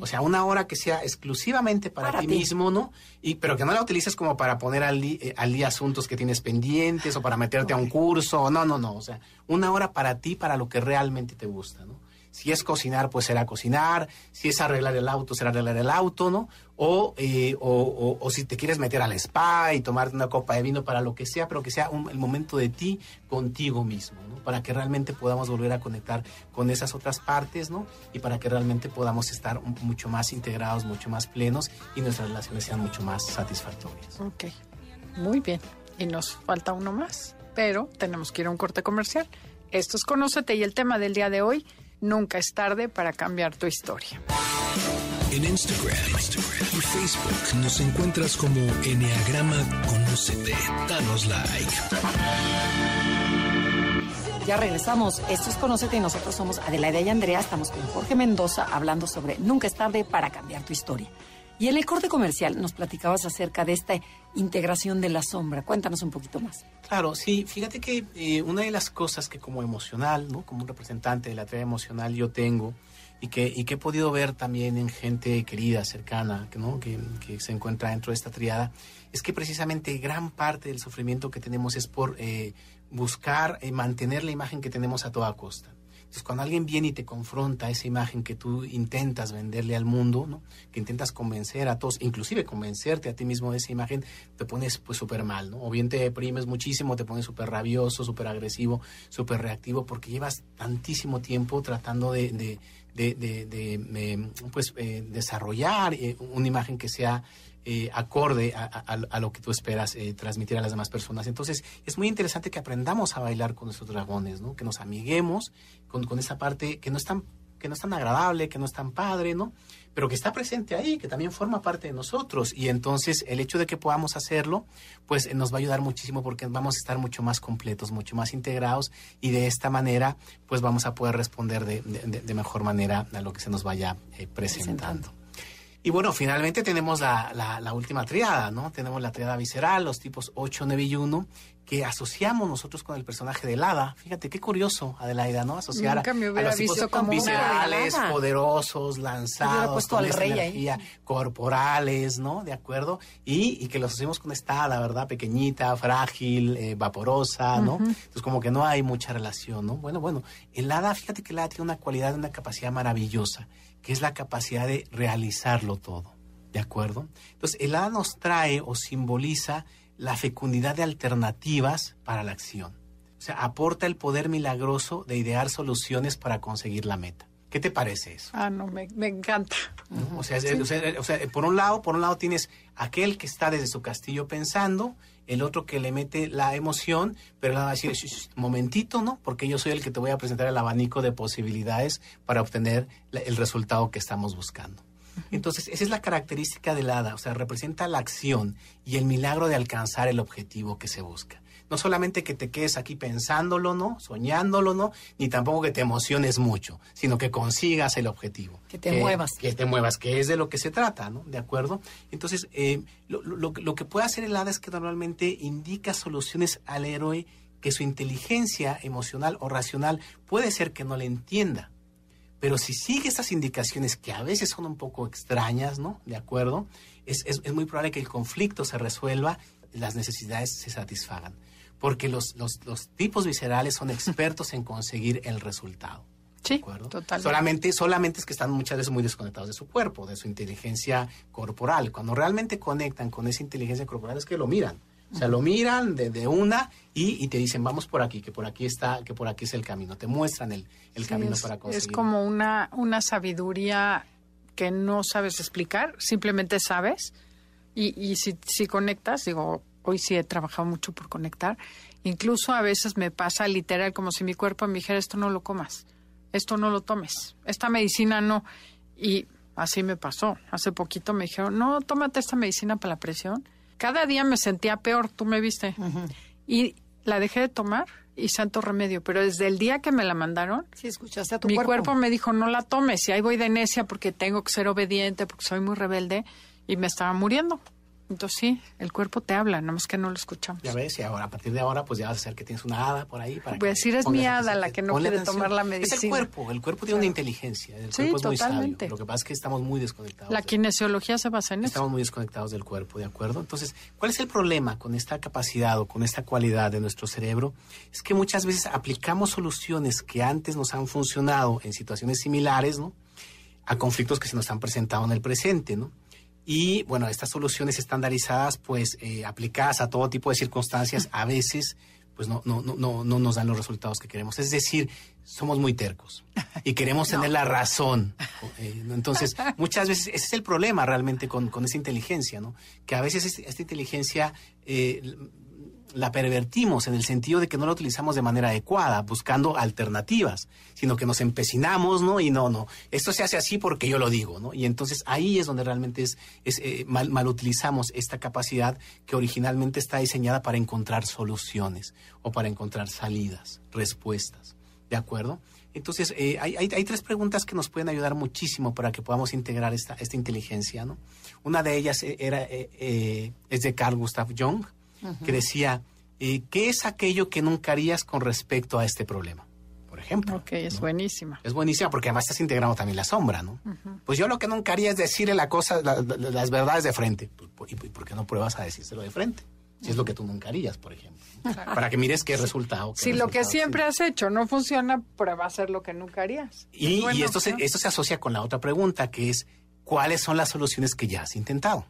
O sea, una hora que sea exclusivamente para, Para ti, ti. mismo, ¿no? Y, pero que no la utilices como para poner al, eh, al día asuntos que tienes pendientes o para meterte a un curso. No, no, no. O sea, una hora para ti, para lo que realmente te gusta, ¿no? Si es cocinar, pues será cocinar. Si es arreglar el auto, será arreglar el auto, ¿no? O, eh, o, o- o si te quieres meter al spa y tomarte una copa de vino para lo que sea, pero que sea un- el momento de ti contigo mismo, ¿no? Para que realmente podamos volver a conectar con esas otras partes, ¿no? Y para que realmente podamos estar mucho más integrados, mucho más plenos y nuestras relaciones sean mucho más satisfactorias. Ok, muy bien. Y nos falta uno más, pero tenemos que ir a un corte comercial. Esto es Conócete y el tema del día de hoy, nunca es tarde para cambiar tu historia. En Instagram, Instagram y Facebook nos encuentras como Enneagrama Conócete. Danos like. Ya regresamos. Esto es Conócete y nosotros somos Adelaida y Andrea. Estamos con Jorge Mendoza hablando sobre Nunca es tarde para cambiar tu historia. Y en el corte comercial nos platicabas acerca de esta integración de la sombra. Cuéntanos un poquito más. Claro, sí, fíjate que eh, una de las cosas que como emocional, ¿no? Como un representante de la terapia emocional yo tengo y que, y que he podido ver también en gente querida, cercana, ¿no? que, que se encuentra dentro de esta triada, es que precisamente gran parte del sufrimiento que tenemos es por eh, buscar eh, mantener la imagen que tenemos a toda costa. Entonces, cuando alguien viene y te confronta esa imagen que tú intentas venderle al mundo, ¿no? que intentas convencer a todos, inclusive convencerte a ti mismo de esa imagen, te pones pues súper mal, ¿no? O bien te deprimes muchísimo, te pones súper rabioso, súper agresivo, súper reactivo, porque llevas tantísimo tiempo tratando de, de, de, de- eh, pues, eh, desarrollar eh, una imagen que sea eh, acorde a, lo que tú esperas eh, transmitir a las demás personas. Entonces, es muy interesante que aprendamos a bailar con nuestros dragones, ¿no? Que nos amiguemos con, con esa parte que no es tan que no es tan agradable, que no es tan padre, ¿no? Pero que está presente ahí, que también forma parte de nosotros. Y entonces el hecho de que podamos hacerlo, pues eh, nos va a ayudar muchísimo porque vamos a estar mucho más completos, mucho más integrados y de esta manera, pues vamos a poder responder de, de- de- de mejor manera a lo que se nos vaya eh, presentando. Y bueno, finalmente tenemos la, la, la, última triada, ¿no? Tenemos la triada visceral, los tipos 8, 9 y 1, que asociamos nosotros con el personaje del hada. Fíjate qué curioso, Adelaida, ¿no? Asociar Nunca me a los visto como viscerales, poderosos, lanzados, con ahí. energía, corporales, ¿no? ¿De acuerdo? Y, y que los asociamos con esta hada, ¿verdad? Pequeñita, frágil, eh, vaporosa, ¿no? Entonces como que no hay mucha relación, ¿no? Bueno, bueno, el hada, fíjate que el hada tiene una cualidad, una capacidad maravillosa, que es la capacidad de realizarlo todo. ¿De acuerdo? Entonces, el hada nos trae o simboliza la fecundidad de alternativas para la acción. O sea, aporta el poder milagroso de idear soluciones para conseguir la meta. ¿Qué te parece eso? Ah, no, me, me encanta. ¿no? O, sea, es- o sea, o sea, por un lado, por un lado tienes aquel que está desde su castillo pensando, el otro que le mete la emoción, pero le va a decir, "Shh, shh, momentito, ¿no? Porque yo soy el que te voy a presentar el abanico de posibilidades para obtener el resultado que estamos buscando. Entonces, esa es la característica del hada, o sea, representa la acción y el milagro de alcanzar el objetivo que se busca. No solamente que te quedes aquí pensándolo, ¿no? Soñándolo, ¿no? Ni tampoco que te emociones mucho, sino que consigas el objetivo. Que te muevas. Que te muevas, que es de lo que se trata, ¿no? ¿De acuerdo? Entonces, eh, lo, lo- lo- lo que puede hacer el hada es que normalmente indica soluciones al héroe que su inteligencia emocional o racional puede ser que no le entienda. Pero si sigue estas indicaciones que a veces son un poco extrañas, ¿no? ¿De acuerdo? Es, es- es muy probable que el conflicto se resuelva y las necesidades se satisfagan. Porque los, los, los tipos viscerales son expertos en conseguir el resultado. Sí, ¿De acuerdo? totalmente. Solamente, solamente es que están muchas veces muy desconectados de su cuerpo, de su inteligencia corporal. Cuando realmente conectan con esa inteligencia corporal es que lo miran. O sea, lo miran de, de una y, y te dicen, vamos por aquí, que por aquí está, que por aquí es el camino. Te muestran el, el Sí, camino es, para es conseguir. como una, una sabiduría que no sabes explicar, simplemente sabes. Y, y si, si conectas, digo, hoy sí he trabajado mucho por conectar. Incluso a veces me pasa literal como si mi cuerpo me dijera, esto no lo comas, esto no lo tomes, esta medicina no. Y así me pasó. Hace poquito me dijeron, no, tómate esta medicina para la presión. Cada día me sentía peor, tú me viste. Y la dejé de tomar y santo remedio. Pero desde el día que me la mandaron, Sí, escuchaste a tu mi cuerpo. cuerpo. me dijo, no la tomes. Y ahí voy de necia porque tengo que ser obediente, porque soy muy rebelde. Y me estaba muriendo. Entonces sí, el cuerpo te habla, nada más que no lo escuchamos. Ya ves, y ahora, a partir de ahora, pues ya vas a hacer que tienes una hada por ahí. Para Voy a decir, es mi hada la que no quiere atención. tomar la Es el medicina. cuerpo, el cuerpo tiene una inteligencia, el Sí, cuerpo es muy sabio. Lo que pasa es que estamos muy desconectados. La de- kinesiología se basa en eso. Estamos muy desconectados del cuerpo, ¿de acuerdo? Entonces, ¿cuál es el problema con esta capacidad o con esta cualidad de nuestro cerebro? Es que muchas veces aplicamos soluciones que antes nos han funcionado en situaciones similares, ¿no? A conflictos que se nos han presentado en el presente, ¿no? Y bueno, estas soluciones estandarizadas, pues eh, aplicadas a todo tipo de circunstancias, a veces pues no, no, no, no, no nos dan los resultados que queremos. Es decir, somos muy tercos y queremos tener la razón. Eh. Entonces, muchas veces ese es el problema realmente con, con esa inteligencia, ¿no? Que a veces es- esta inteligencia eh, la pervertimos en el sentido de que no la utilizamos de manera adecuada, buscando alternativas, sino que nos empecinamos, ¿no? Y no, no, esto se hace así porque yo lo digo, ¿no? Y entonces ahí es donde realmente es, eh, mal, mal utilizamos esta capacidad que originalmente está diseñada para encontrar soluciones o para encontrar salidas, respuestas, ¿de acuerdo? Entonces, eh, hay, hay- tres preguntas que nos pueden ayudar muchísimo para que podamos integrar esta, esta inteligencia, ¿no? Una de ellas eh, era, es de Carl Gustav Jung, que decía, eh, ¿qué es aquello que nunca harías con respecto a este problema? Por ejemplo. Ok, es buenísima. Es buenísima porque además estás integrando también la sombra, ¿no? Pues yo lo que nunca haría es decirle la cosa, la- la- las verdades de frente. Pues, ¿por- ¿Y por qué no pruebas a decírselo de frente? Si es lo que tú nunca harías, por ejemplo. Para que mires qué resultado. qué Si lo que siempre sí. has hecho no funciona, prueba a hacer lo que nunca harías. Y, Es y esto, se, esto se asocia con la otra pregunta, que es, ¿cuáles son las soluciones que ya has intentado?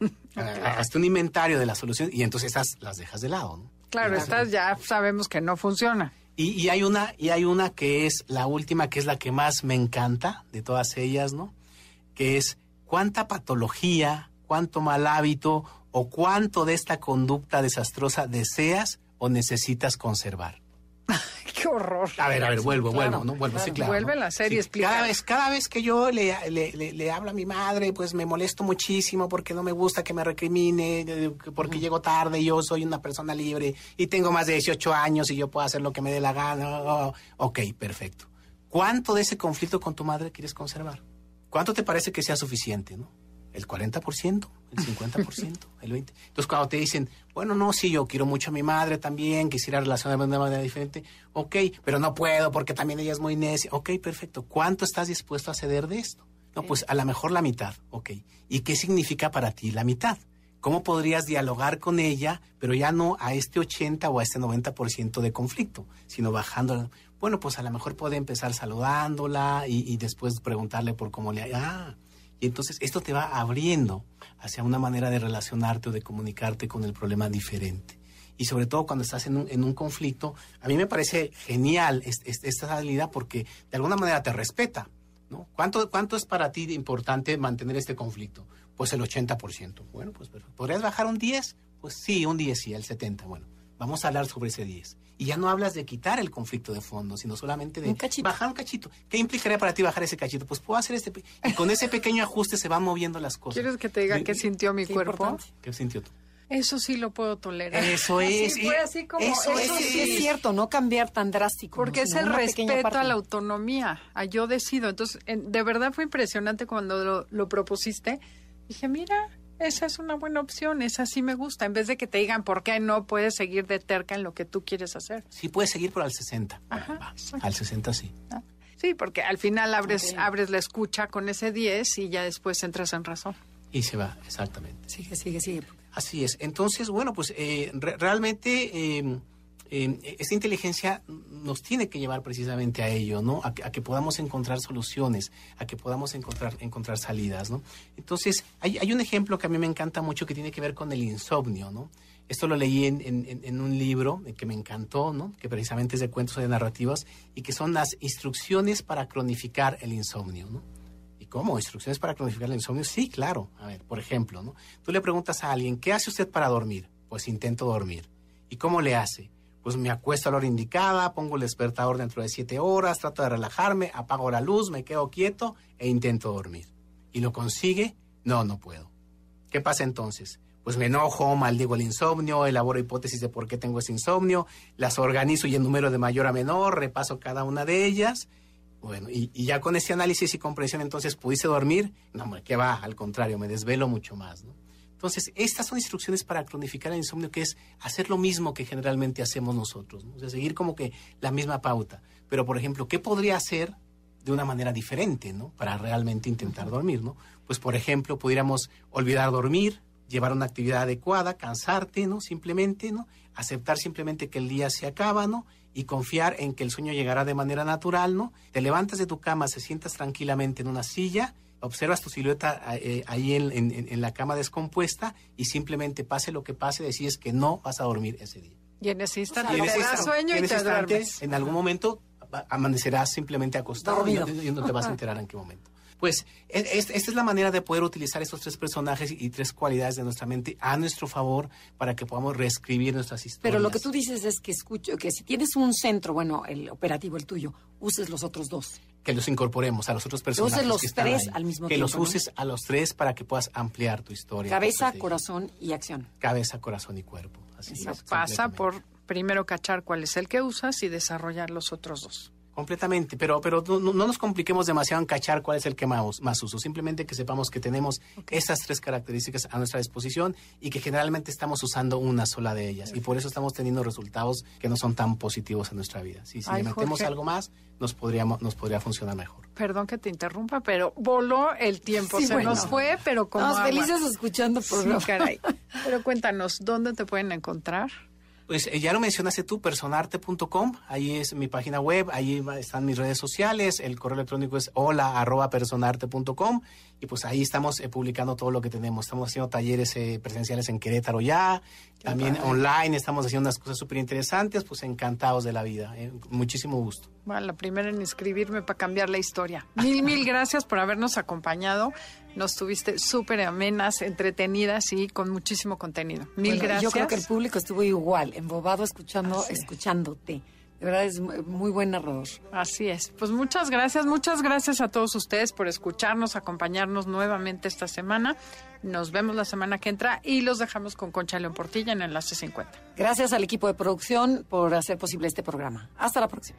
Ah, Hazte un inventario de las soluciones y entonces estas las dejas de lado, ¿no? Claro, estas ya sabemos que no funciona. Y, y hay una, y hay una que es la última, que es la que más me encanta de todas ellas, ¿no? Que es cuánta patología, cuánto mal hábito o cuánto de esta conducta desastrosa deseas o necesitas conservar. Qué horror. A ver, a ver, vuelvo, Claro, vuelvo, ¿no? Vuelvo, sí, claro. Vuelve ¿no? la serie, Sí, explica. Cada vez, cada vez que yo le, le, le- le hablo a mi madre, pues me molesto muchísimo porque no me gusta que me recrimine, eh, porque llego tarde, yo soy una persona libre y tengo más de 18 años y yo puedo hacer lo que me dé la gana. Oh, ok, perfecto. ¿Cuánto de ese conflicto con tu madre quieres conservar? ¿cuánto te parece que sea suficiente, no? El 40%, el 50%, el 20%. Entonces, cuando te dicen, bueno, no, sí, yo quiero mucho a mi madre también, quisiera relacionarme de una manera diferente, ok, pero no puedo porque también ella es muy necia. Ok, perfecto. ¿Cuánto estás dispuesto a ceder de esto? No, pues a lo mejor la mitad, ok. ¿Y qué significa para ti la mitad? ¿Cómo podrías dialogar con ella, pero ya no a este 80 o a este 90% de conflicto, sino bajando? Bueno, pues a lo mejor puede empezar saludándola y, después preguntarle por cómo le... Ah, y entonces esto te va abriendo hacia una manera de relacionarte o de comunicarte con el problema diferente. Y sobre todo cuando estás en un, en un conflicto, a mí me parece genial esta salida porque de alguna manera te respeta. ¿no? ¿Cuánto, ¿Cuánto es para ti importante mantener este conflicto? Pues el 80%. Bueno, pues ¿podrías bajar un 10? Pues sí, un 10 sí, el 70. Bueno, vamos a hablar sobre ese 10. Y ya no hablas de quitar el conflicto de fondo, sino solamente de bajar un cachito. ¿Qué implicaría para ti bajar ese cachito? Pues puedo hacer este... Y con ese pequeño ajuste se van moviendo las cosas. ¿Quieres que te diga qué sintió mi cuerpo? ¿Qué sintió tú? Eso sí lo puedo tolerar. Eso es. Sí, fue así como, eso, sí es cierto, no cambiar tan drástico. Porque es el respeto a la autonomía, a yo decido. Entonces, de verdad fue impresionante cuando lo, lo propusiste. Dije, mira, esa es una buena opción, esa sí me gusta, en vez de que te digan por qué no puedes seguir de terca en lo que tú quieres hacer. Sí, puedes seguir por al 60. al 60 sí. Ah, sí, porque al final abres, abres la escucha con ese 10 y ya después entras en razón. Y se va, exactamente. Sigue, sigue, sigue. Así es. Entonces, bueno, pues eh, realmente... Eh, esta inteligencia nos tiene que llevar precisamente a ello, ¿no? A que, podamos encontrar soluciones, a que podamos encontrar, encontrar salidas, ¿no? Entonces, hay, hay, un ejemplo que a mí me encanta mucho que tiene que ver con el insomnio, ¿no? Esto lo leí en, en, un libro que me encantó, ¿no? Que precisamente es de cuentos de narrativas y que son las instrucciones para cronificar el insomnio, ¿no? ¿Y cómo? ¿Instrucciones para cronificar el insomnio? Sí, claro. A ver, por ejemplo, ¿no? Tú le preguntas a alguien, ¿qué hace usted para dormir? Pues intento dormir. ¿Y cómo le hace? Pues me acuesto a la hora indicada, pongo el despertador dentro de siete horas, trato de relajarme, apago la luz, me quedo quieto e intento dormir. ¿Y lo consigue? No, no puedo. ¿Qué pasa entonces? Pues me enojo, maldigo el insomnio, elaboro hipótesis de por qué tengo ese insomnio, las organizo y en número de mayor a menor, repaso cada una de ellas. Bueno, y, ya con ese análisis y comprensión entonces pudiste dormir. No, hombre, ¿qué va? Al contrario, me desvelo mucho más, ¿no? Entonces, estas son instrucciones para cronificar el insomnio, que es hacer lo mismo que generalmente hacemos nosotros, ¿no? o sea, seguir como que la misma pauta. Pero, por ejemplo, ¿qué podría hacer de una manera diferente, ¿no? Para realmente intentar dormir, ¿no? Pues, por ejemplo, pudiéramos olvidar dormir, llevar una actividad adecuada, cansarte, ¿no? Simplemente, ¿no? Aceptar simplemente que el día se acaba, ¿no? Y confiar en que el sueño llegará de manera natural, ¿no? Te levantas de tu cama, se sientas tranquilamente en una silla observas tu silueta eh, ahí en, la cama descompuesta y simplemente pase lo que pase, decides que no vas a dormir ese día. Y en ese instante te sueño y te duermes. En algún momento amanecerás simplemente acostado y no, te vas a enterar en qué momento. Pues esta es la manera de poder utilizar estos tres personajes y tres cualidades de nuestra mente a nuestro favor para que podamos reescribir nuestras historias. Pero lo que tú dices es que escucho que si tienes un centro, bueno, el operativo, el tuyo, uses los otros dos que los incorporemos a los otros personajes. Que uses los tres al mismo tiempo. Que los uses a los tres para que puedas ampliar tu historia. Cabeza, corazón y acción. Cabeza, corazón y cuerpo. Así Eso pasa por primero cachar cuál es el que usas y desarrollar los otros dos. Completamente, pero, pero no, nos compliquemos demasiado en cachar cuál es el que más, más uso. Simplemente que sepamos que tenemos esas tres características a nuestra disposición y que generalmente estamos usando una sola de ellas. Y por eso estamos teniendo resultados que no son tan positivos en nuestra vida. Si, si le metemos algo más, nos, podríamos, nos podría funcionar mejor. Perdón que te interrumpa, pero voló el tiempo. Se nos fue, pero como. Estamos felices escuchando por sí, caray. Pero cuéntanos, ¿dónde te pueden encontrar? Pues eh, ya lo mencionaste tú, personarte.com, ahí es mi página web, ahí están mis redes sociales, el correo electrónico es hola arroba personarte.com y pues ahí estamos eh, publicando todo lo que tenemos. Estamos haciendo talleres eh, presenciales en Querétaro ya, también online estamos haciendo unas cosas súper interesantes, pues encantados de la vida, muchísimo gusto. Bueno, la primera en inscribirme para cambiar la historia. Mil, mil gracias por habernos acompañado. Nos tuviste súper amenas, entretenidas y con muchísimo contenido. Mil gracias. Yo creo que el público estuvo igual, embobado escuchando, escuchándote. De verdad es muy buen narrador. Así es. Pues muchas gracias, muchas gracias a todos ustedes por escucharnos, acompañarnos nuevamente esta semana. Nos vemos la semana que entra y los dejamos con Concha León Portilla en Enlace 50. Gracias al equipo de producción por hacer posible este programa. Hasta la próxima.